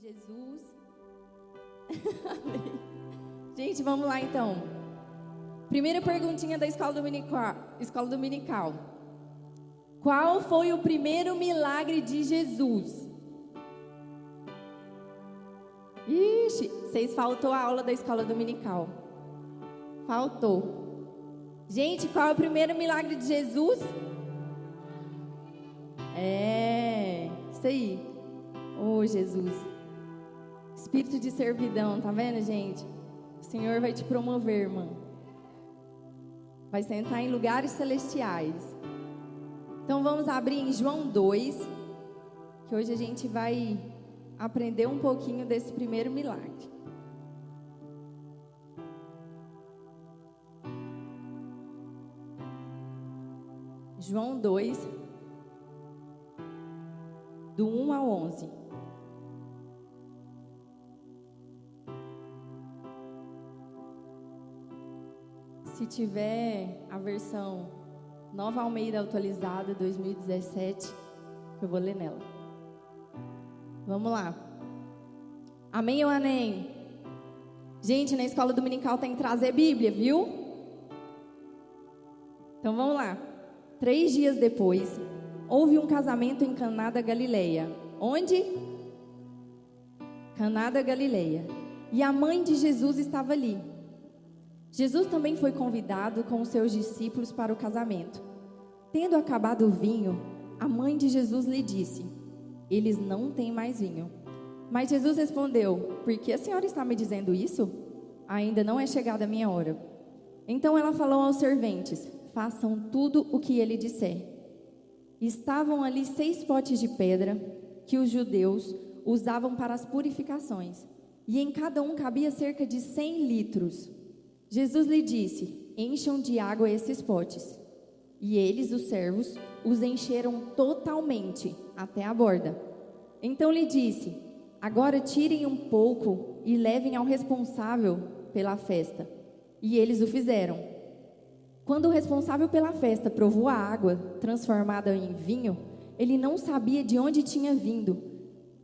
de Jesus. Gente, vamos lá então. Primeira perguntinha da escola dominical. Escola dominical. Qual foi o primeiro milagre de Jesus? Ixi, vocês faltou a aula da escola dominical. Faltou. Gente, qual é o primeiro milagre de Jesus? É, isso aí. Oh, Jesus. Espírito de servidão, tá vendo, gente? O Senhor vai te promover, irmão. Vai sentar em lugares celestiais. Então vamos abrir em João 2, que hoje a gente vai aprender um pouquinho desse primeiro milagre. João 2, do 1 ao 11. Se tiver a versão Nova Almeida atualizada 2017, eu vou ler nela. Vamos lá. Amém ou amém? Gente, na escola dominical tem que trazer Bíblia, viu? Então vamos lá. Três dias depois, houve um casamento em Caná da Galileia. Onde? Caná da Galileia. E a mãe de Jesus estava ali. Jesus também foi convidado com os seus discípulos para o casamento. Tendo acabado o vinho, a mãe de Jesus lhe disse: Eles não têm mais vinho. Mas Jesus respondeu: Por que a senhora está me dizendo isso? Ainda não é chegada a minha hora. Então ela falou aos serventes: façam tudo o que ele disser. Estavam ali seis potes de pedra que os judeus usavam para as purificações, e em cada um cabia cerca de cem litros. Jesus lhe disse: Encham de água esses potes. E eles, os servos, os encheram totalmente até a borda. Então lhe disse: Agora tirem um pouco e levem ao responsável pela festa. E eles o fizeram. Quando o responsável pela festa provou a água transformada em vinho, ele não sabia de onde tinha vindo.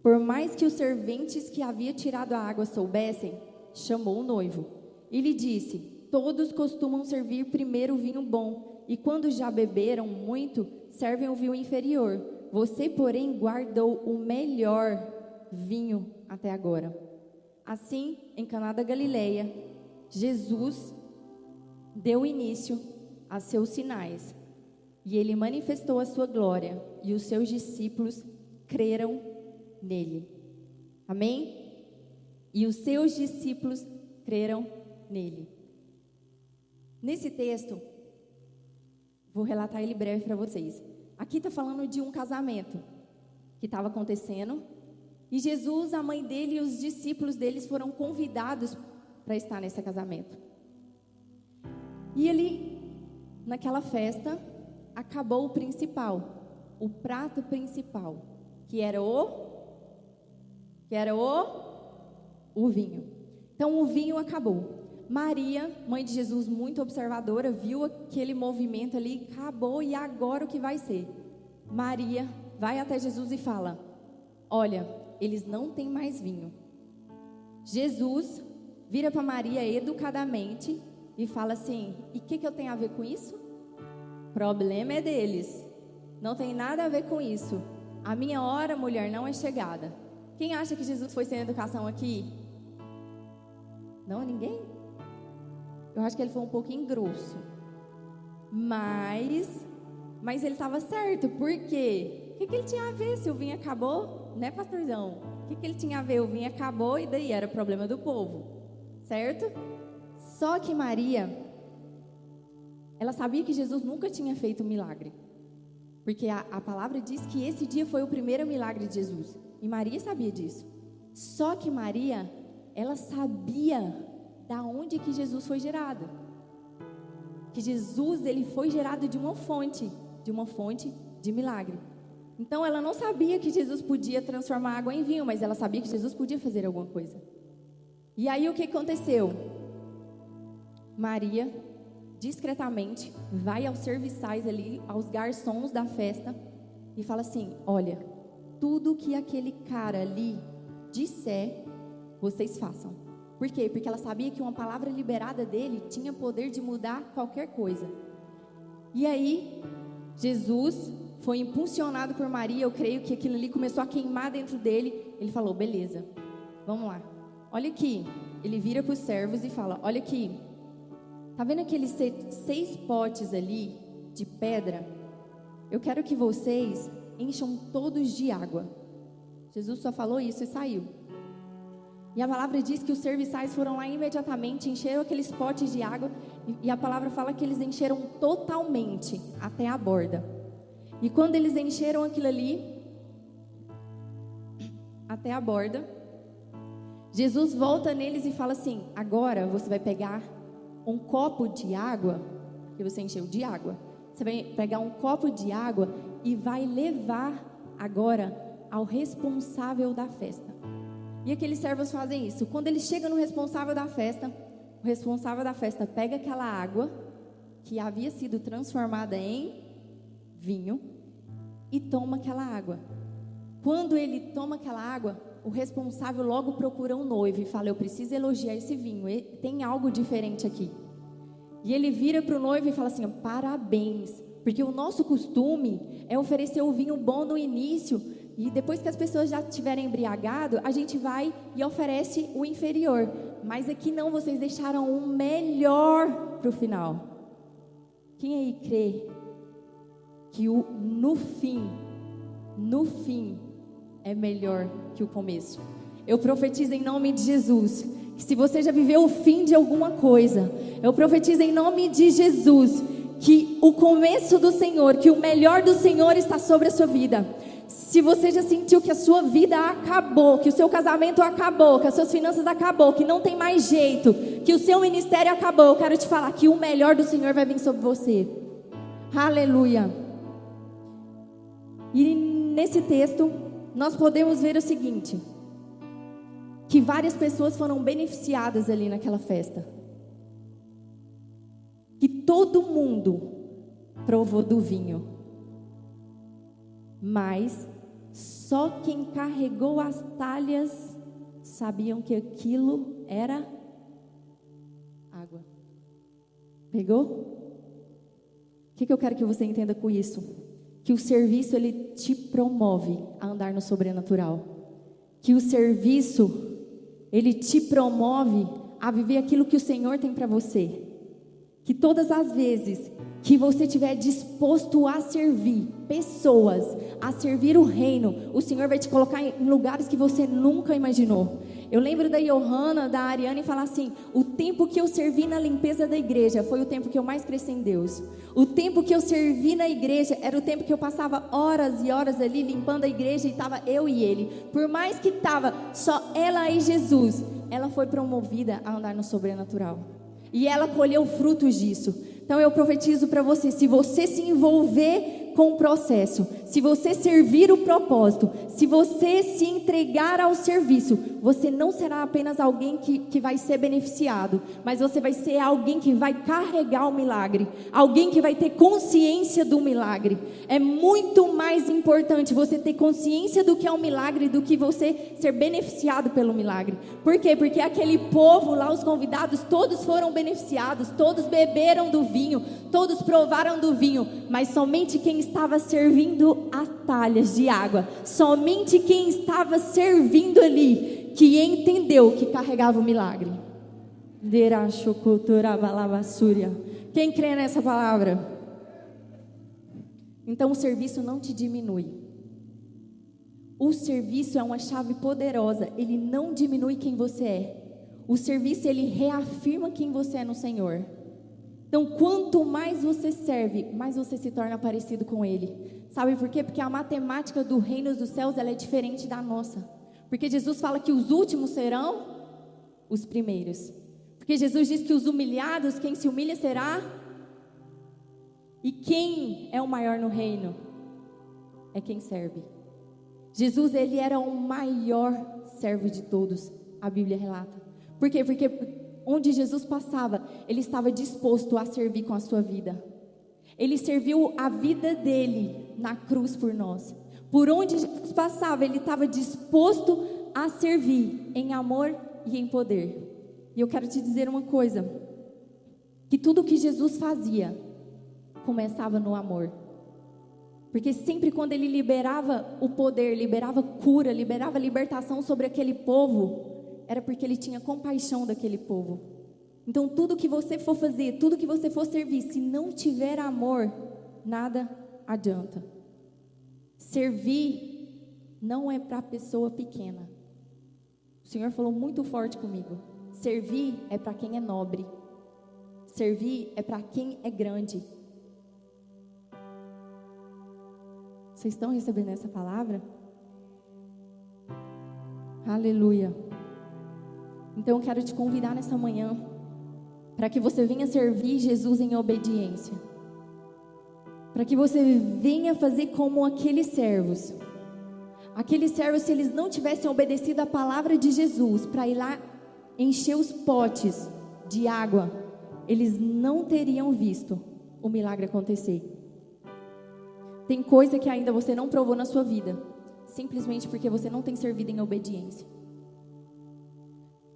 Por mais que os serventes que havia tirado a água soubessem, chamou o noivo e lhe disse: Todos costumam servir primeiro o vinho bom, e quando já beberam muito, servem o vinho inferior. Você, porém, guardou o melhor vinho até agora. Assim, em Caná da Galileia, Jesus deu início a seus sinais. E ele manifestou a sua glória, e os seus discípulos creram nele. Amém? E os seus discípulos creram nele. Nesse texto, vou relatar ele breve para vocês. Aqui está falando de um casamento que estava acontecendo, e Jesus, a mãe dele e os discípulos deles foram convidados para estar nesse casamento. E ele naquela festa, acabou o principal, o prato principal, que era o que era o o vinho. Então o vinho acabou. Maria, mãe de Jesus, muito observadora, viu aquele movimento ali, acabou e agora o que vai ser? Maria vai até Jesus e fala: Olha, eles não têm mais vinho. Jesus vira para Maria educadamente e fala assim: e o que, que eu tenho a ver com isso? Problema é deles. Não tem nada a ver com isso. A minha hora, mulher, não é chegada. Quem acha que Jesus foi sem educação aqui? Não, ninguém? Eu acho que ele foi um pouquinho grosso. Mas, mas ele estava certo. Por quê? O que, que ele tinha a ver se o vinho acabou? Né, pastorzão? O que, que ele tinha a ver? O vinho acabou e daí era problema do povo. Certo? Só que Maria, ela sabia que Jesus nunca tinha feito um milagre. Porque a, a palavra diz que esse dia foi o primeiro milagre de Jesus. E Maria sabia disso. Só que Maria, ela sabia da onde que Jesus foi gerado. Que Jesus, ele foi gerado de uma fonte, de uma fonte de milagre. Então ela não sabia que Jesus podia transformar água em vinho, mas ela sabia que Jesus podia fazer alguma coisa. E aí o que aconteceu? Maria, discretamente, vai aos serviçais ali, aos garçons da festa, e fala assim: Olha, tudo que aquele cara ali disser, vocês façam. Por quê? Porque ela sabia que uma palavra liberada dele tinha poder de mudar qualquer coisa. E aí, Jesus foi impulsionado por Maria, eu creio que aquilo ali começou a queimar dentro dele. Ele falou: beleza, vamos lá. Olha aqui. Ele vira para os servos e fala: Olha aqui. Tá vendo aqueles seis potes ali de pedra? Eu quero que vocês encham todos de água. Jesus só falou isso e saiu. E a palavra diz que os serviçais foram lá imediatamente, encheram aqueles potes de água, e a palavra fala que eles encheram totalmente até a borda. E quando eles encheram aquilo ali, até a borda, Jesus volta neles e fala assim: agora você vai pegar um copo de água, que você encheu de água. Você vai pegar um copo de água e vai levar agora ao responsável da festa. E aqueles servos fazem isso. Quando eles chegam no responsável da festa, o responsável da festa pega aquela água que havia sido transformada em vinho e toma aquela água. Quando ele toma aquela água, o responsável logo procura um noivo e fala: Eu preciso elogiar esse vinho, tem algo diferente aqui. E ele vira para o noivo e fala assim: Parabéns, porque o nosso costume é oferecer o vinho bom no início e depois que as pessoas já tiverem embriagado, a gente vai e oferece o inferior. Mas aqui não, vocês deixaram o melhor para o final. Quem aí crê que o, no fim, no fim, é melhor que o começo? Eu profetizo em nome de Jesus que se você já viveu o fim de alguma coisa, eu profetizo em nome de Jesus que o começo do Senhor, que o melhor do Senhor está sobre a sua vida. Se você já sentiu que a sua vida acabou, que o seu casamento acabou, que as suas finanças acabou, que não tem mais jeito, que o seu ministério acabou, eu quero te falar que o melhor do Senhor vai vir sobre você. Aleluia. E nesse texto, nós podemos ver o seguinte: que várias pessoas foram beneficiadas ali naquela festa. Que todo mundo provou do vinho mas só quem carregou as talhas sabiam que aquilo era água. Pegou? O que, que eu quero que você entenda com isso? Que o serviço ele te promove a andar no sobrenatural. Que o serviço ele te promove a viver aquilo que o Senhor tem para você. Que todas as vezes que você estiver disposto a servir pessoas, a servir o reino, o Senhor vai te colocar em lugares que você nunca imaginou. Eu lembro da Johanna, da Ariane, falar assim: o tempo que eu servi na limpeza da igreja foi o tempo que eu mais cresci em Deus. O tempo que eu servi na igreja era o tempo que eu passava horas e horas ali limpando a igreja e estava eu e ele. Por mais que estava só ela e Jesus, ela foi promovida a andar no sobrenatural. E ela colheu frutos disso. Então eu profetizo para você: se você se envolver com o processo, se você servir o propósito, se você se entregar ao serviço, você não será apenas alguém que, que vai ser beneficiado, mas você vai ser alguém que vai carregar o milagre, alguém que vai ter consciência do milagre. É muito mais importante você ter consciência do que é um milagre do que você ser beneficiado pelo milagre. Por quê? Porque aquele povo lá, os convidados, todos foram beneficiados, todos beberam do vinho, todos provaram do vinho, mas somente quem estava servindo as talhas de água, somente quem estava servindo ali, que entendeu que carregava o milagre. Quem crê nessa palavra? Então o serviço não te diminui. O serviço é uma chave poderosa, ele não diminui quem você é. O serviço ele reafirma quem você é no Senhor. Então, quanto mais você serve, mais você se torna parecido com Ele. Sabe por quê? Porque a matemática do reino dos céus ela é diferente da nossa. Porque Jesus fala que os últimos serão os primeiros. Porque Jesus diz que os humilhados, quem se humilha será. E quem é o maior no reino? É quem serve. Jesus, ele era o maior servo de todos, a Bíblia relata. Por quê? Porque onde Jesus passava, ele estava disposto a servir com a sua vida. Ele serviu a vida dele na cruz por nós. Por onde Jesus passava, ele estava disposto a servir em amor e em poder. E eu quero te dizer uma coisa: que tudo que Jesus fazia começava no amor. Porque sempre quando ele liberava o poder, liberava cura, liberava libertação sobre aquele povo, era porque ele tinha compaixão daquele povo. Então, tudo que você for fazer, tudo que você for servir, se não tiver amor, nada adianta. Servir não é para pessoa pequena. O Senhor falou muito forte comigo. Servir é para quem é nobre. Servir é para quem é grande. Vocês estão recebendo essa palavra? Aleluia. Então eu quero te convidar nessa manhã para que você venha servir Jesus em obediência. Para que você venha fazer como aqueles servos. Aqueles servos, se eles não tivessem obedecido a palavra de Jesus para ir lá encher os potes de água, eles não teriam visto o milagre acontecer. Tem coisa que ainda você não provou na sua vida, simplesmente porque você não tem servido em obediência.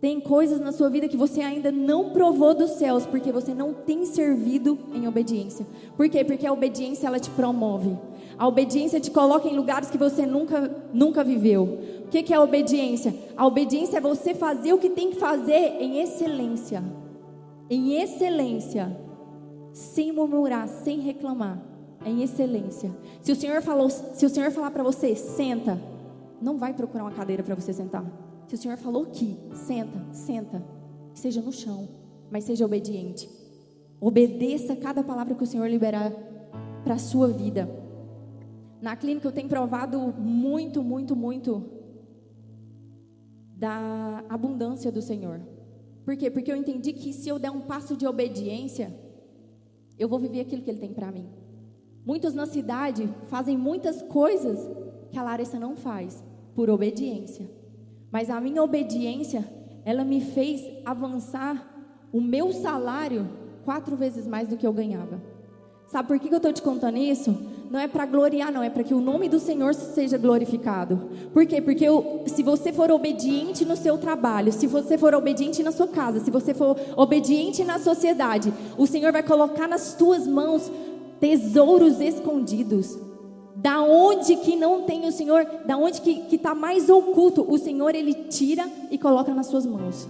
Tem coisas na sua vida que você ainda não provou dos céus, porque você não tem servido em obediência. Por quê? Porque a obediência ela te promove. A obediência te coloca em lugares que você nunca, nunca viveu. O que, que é a obediência? A obediência é você fazer o que tem que fazer em excelência. Em excelência. Sem murmurar, sem reclamar em excelência. Se o Senhor falou, se o Senhor falar para você, senta, não vai procurar uma cadeira para você sentar. Se o Senhor falou que, senta, senta, seja no chão, mas seja obediente. Obedeça cada palavra que o Senhor liberar para a sua vida. Na clínica eu tenho provado muito, muito, muito da abundância do Senhor. Por quê? Porque eu entendi que se eu der um passo de obediência, eu vou viver aquilo que Ele tem para mim. Muitos na cidade fazem muitas coisas que a Larissa não faz, por obediência. Mas a minha obediência, ela me fez avançar o meu salário quatro vezes mais do que eu ganhava. Sabe por que eu estou te contando isso? Não é para gloriar, não, é para que o nome do Senhor seja glorificado. Por quê? Porque eu, se você for obediente no seu trabalho, se você for obediente na sua casa, se você for obediente na sociedade, o Senhor vai colocar nas tuas mãos tesouros escondidos. Da onde que não tem o Senhor, da onde que está mais oculto, o Senhor ele tira e coloca nas suas mãos.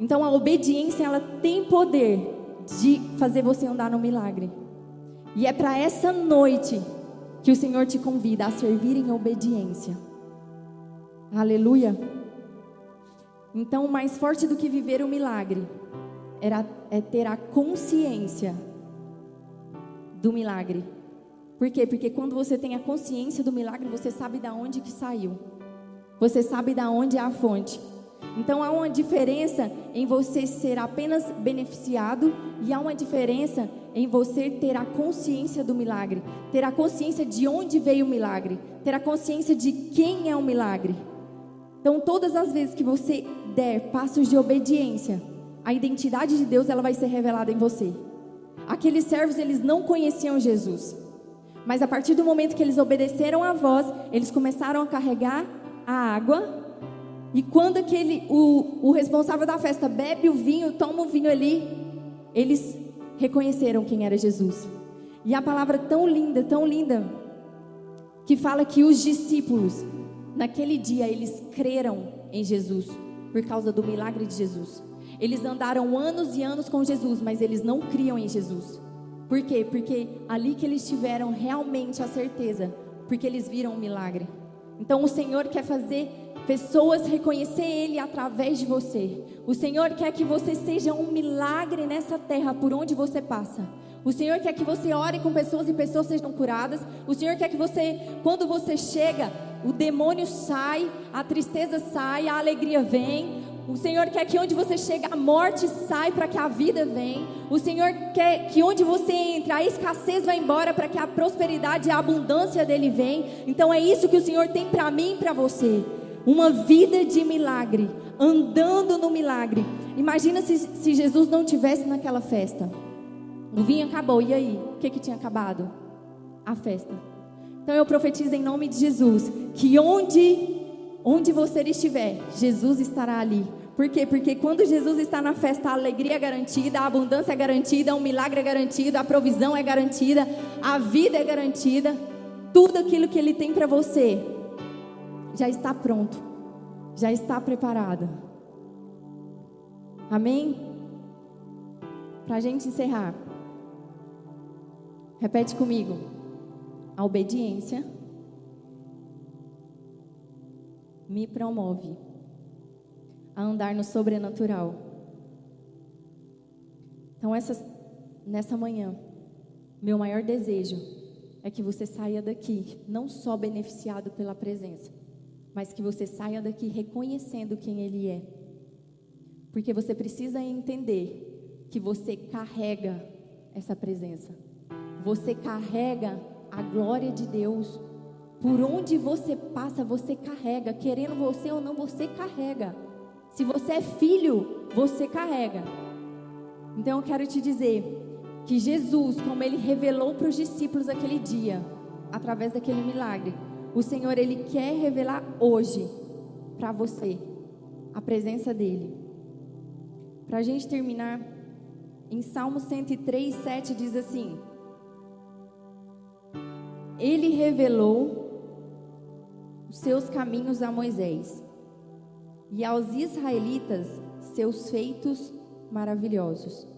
Então a obediência ela tem poder de fazer você andar no milagre. E é para essa noite que o Senhor te convida a servir em obediência. Aleluia. Então, mais forte do que viver o milagre era é ter a consciência do milagre. Por quê? Porque quando você tem a consciência do milagre, você sabe da onde que saiu. Você sabe da onde é a fonte. Então há uma diferença em você ser apenas beneficiado e há uma diferença em você ter a consciência do milagre, ter a consciência de onde veio o milagre, ter a consciência de quem é o milagre. Então todas as vezes que você der passos de obediência, a identidade de Deus ela vai ser revelada em você. Aqueles servos, eles não conheciam Jesus. Mas a partir do momento que eles obedeceram à voz, eles começaram a carregar a água. E quando aquele o, o responsável da festa bebe o vinho, toma o vinho ali, eles reconheceram quem era Jesus. E a palavra tão linda, tão linda, que fala que os discípulos, naquele dia, eles creram em Jesus por causa do milagre de Jesus. Eles andaram anos e anos com Jesus, mas eles não criam em Jesus. Por quê? Porque ali que eles tiveram realmente a certeza, porque eles viram um milagre. Então o Senhor quer fazer pessoas reconhecer Ele através de você. O Senhor quer que você seja um milagre nessa terra por onde você passa. O Senhor quer que você ore com pessoas e pessoas sejam curadas. O Senhor quer que você, quando você chega, o demônio sai, a tristeza sai, a alegria vem. O Senhor quer que onde você chega, a morte sai para que a vida venha. O Senhor quer que onde você entre, a escassez vá embora para que a prosperidade e a abundância dele venha. Então é isso que o Senhor tem para mim e para você. Uma vida de milagre, andando no milagre. Imagina se, se Jesus não tivesse naquela festa. O vinho acabou, e aí? O que, que tinha acabado? A festa. Então eu profetizo em nome de Jesus que onde Onde você estiver, Jesus estará ali. Por quê? Porque quando Jesus está na festa, a alegria é garantida, a abundância é garantida, o milagre é garantido, a provisão é garantida, a vida é garantida. Tudo aquilo que Ele tem para você já está pronto, já está preparado. Amém? Para a gente encerrar, repete comigo: a obediência me promove a andar no sobrenatural. Então, essas, nessa manhã, meu maior desejo é que você saia daqui não só beneficiado pela presença, mas que você saia daqui reconhecendo quem Ele é. Porque você precisa entender que você carrega essa presença, você carrega a glória de Deus por onde você passa, você carrega. Querendo você ou não, você carrega. Se você é filho, você carrega. Então eu quero te dizer que Jesus, como ele revelou para os discípulos aquele dia, através daquele milagre, o Senhor ele quer revelar hoje para você a presença dele. Para a gente terminar, em Salmo 103, 7 diz assim: Ele revelou os seus caminhos a Moisés e aos israelitas seus feitos maravilhosos.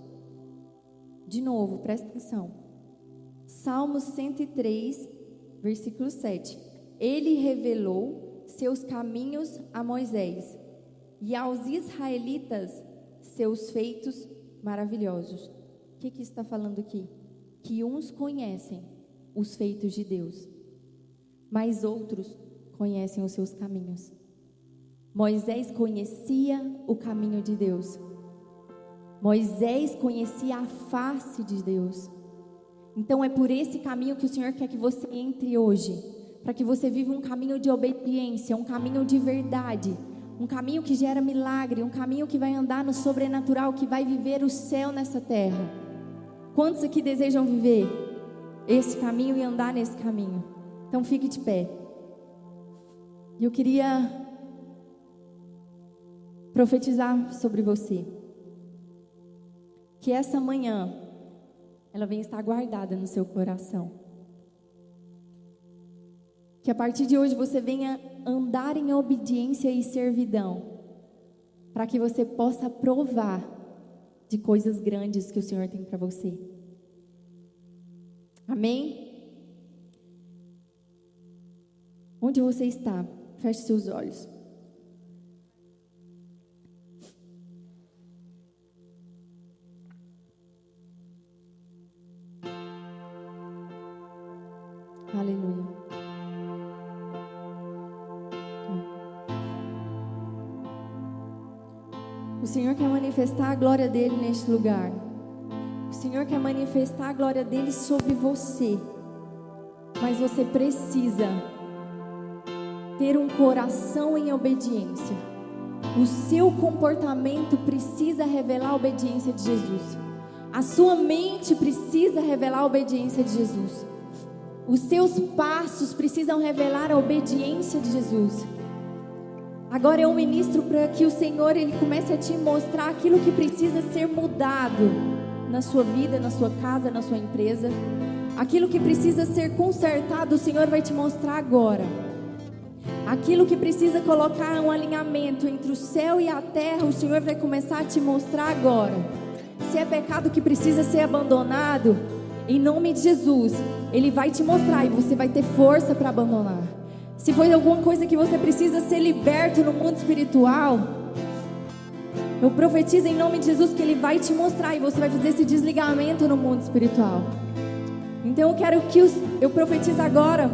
De novo, presta atenção. Salmos 103, versículo 7. Ele revelou seus caminhos a Moisés e aos israelitas seus feitos maravilhosos. O que, que está falando aqui? Que uns conhecem os feitos de Deus, mas outros conhecem os seus caminhos. Moisés conhecia o caminho de Deus. Moisés conhecia a face de Deus. Então é por esse caminho que o Senhor quer que você entre hoje, para que você viva um caminho de obediência, um caminho de verdade, um caminho que gera milagre, um caminho que vai andar no sobrenatural, que vai viver o céu nessa terra. Quantos aqui desejam viver esse caminho e andar nesse caminho? Então fique de pé. E eu queria profetizar sobre você. Que essa manhã ela venha estar guardada no seu coração. Que a partir de hoje você venha andar em obediência e servidão, para que você possa provar de coisas grandes que o Senhor tem para você. Amém? Onde você está? Feche seus olhos. Aleluia. O Senhor quer manifestar a glória dele neste lugar. O Senhor quer manifestar a glória dele sobre você. Mas você precisa ter um coração em obediência. O seu comportamento precisa revelar a obediência de Jesus. A sua mente precisa revelar a obediência de Jesus. Os seus passos precisam revelar a obediência de Jesus. Agora eu ministro para que o Senhor ele comece a te mostrar aquilo que precisa ser mudado na sua vida, na sua casa, na sua empresa. Aquilo que precisa ser consertado, o Senhor vai te mostrar agora. Aquilo que precisa colocar um alinhamento entre o céu e a terra, o Senhor vai começar a te mostrar agora. Se é pecado que precisa ser abandonado, em nome de Jesus, Ele vai te mostrar e você vai ter força para abandonar. Se foi alguma coisa que você precisa ser liberto no mundo espiritual, eu profetizo em nome de Jesus que Ele vai te mostrar e você vai fazer esse desligamento no mundo espiritual. Então eu quero que os, eu profetize agora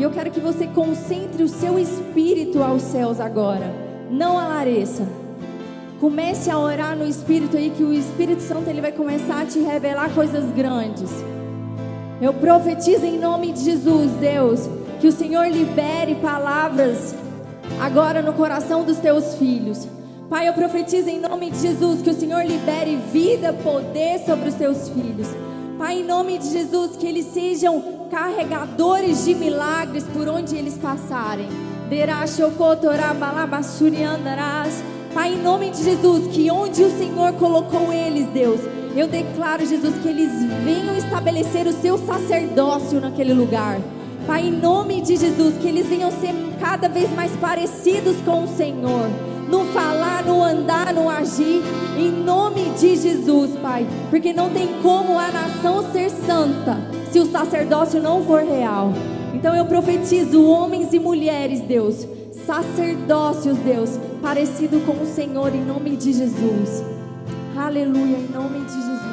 e eu quero que você concentre o seu espírito aos céus agora, não a Larissa. Comece a orar no espírito aí que o Espírito Santo ele vai começar a te revelar coisas grandes. Eu profetizo em nome de Jesus, Deus, que o Senhor libere palavras agora no coração dos teus filhos. Pai, eu profetizo em nome de Jesus que o Senhor libere vida, poder sobre os teus filhos. Pai, em nome de Jesus, que eles sejam carregadores de milagres por onde eles passarem. Pai, em nome de Jesus, que onde o Senhor colocou eles, Deus, eu declaro, Jesus, que eles venham estabelecer o seu sacerdócio naquele lugar. Pai, em nome de Jesus, que eles venham ser cada vez mais parecidos com o Senhor. No falar, no andar, no agir, em nome de Jesus, Pai. Porque não tem como a nação ser santa se o sacerdócio não for real. Então eu profetizo homens e mulheres, Deus, sacerdócios, Deus, parecido com o Senhor, em nome de Jesus. Aleluia, em nome de Jesus.